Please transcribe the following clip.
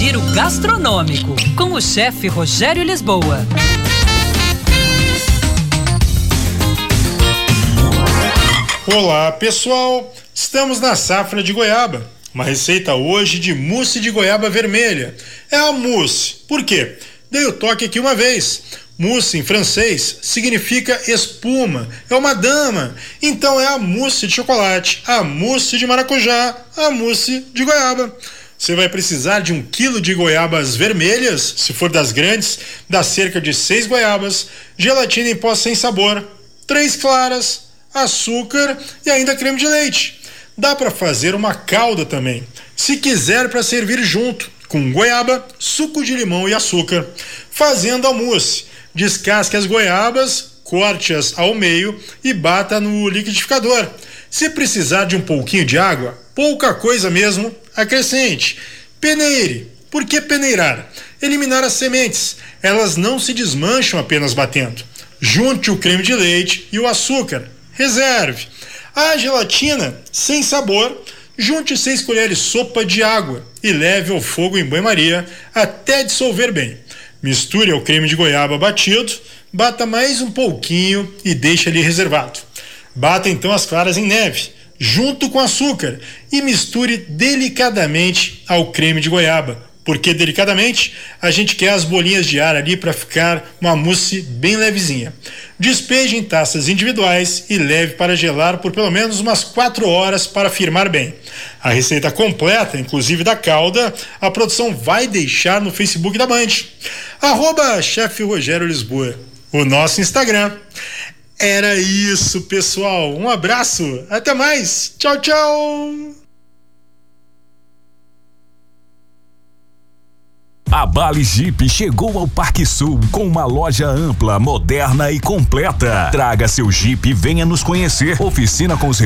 Giro Gastronômico, com o chefe Rogério Lisboa. Olá, pessoal! Estamos na safra de goiaba. Uma receita hoje de mousse de goiaba vermelha. É a mousse. Por quê? Dei o toque aqui uma vez. Mousse em francês significa espuma, é uma dama. Então é a mousse de chocolate, a mousse de maracujá, a mousse de goiaba. Você vai precisar de um quilo de goiabas vermelhas, se for das grandes, dá cerca de seis goiabas, gelatina em pó sem sabor, três claras, açúcar e ainda creme de leite. Dá para fazer uma calda também, se quiser para servir junto, com goiaba, suco de limão e açúcar. Fazendo a mousse, descasque as goiabas, corte-as ao meio e bata no liquidificador. Se precisar de um pouquinho de água, pouca coisa mesmo, acrescente. Peneire. Por que peneirar? Eliminar as sementes. Elas não se desmancham apenas batendo. Junte o creme de leite e o açúcar reserve. A gelatina, sem sabor, junte seis colheres sopa de água e leve ao fogo em banho-maria até dissolver bem. Misture ao creme de goiaba batido, bata mais um pouquinho e deixe ali reservado. Bata então as claras em neve, junto com açúcar, e misture delicadamente ao creme de goiaba, porque delicadamente a gente quer as bolinhas de ar ali para ficar uma mousse bem levezinha. Despeje em taças individuais e leve para gelar por pelo menos umas 4 horas para firmar bem. A receita completa, inclusive da calda, a produção vai deixar no Facebook da Band. Arroba Lisboa, o nosso Instagram. Era isso, pessoal. Um abraço, até mais. Tchau, tchau. A Bali Jeep chegou ao Parque Sul com uma loja ampla, moderna e completa. Traga seu Jeep e venha nos conhecer. Oficina com os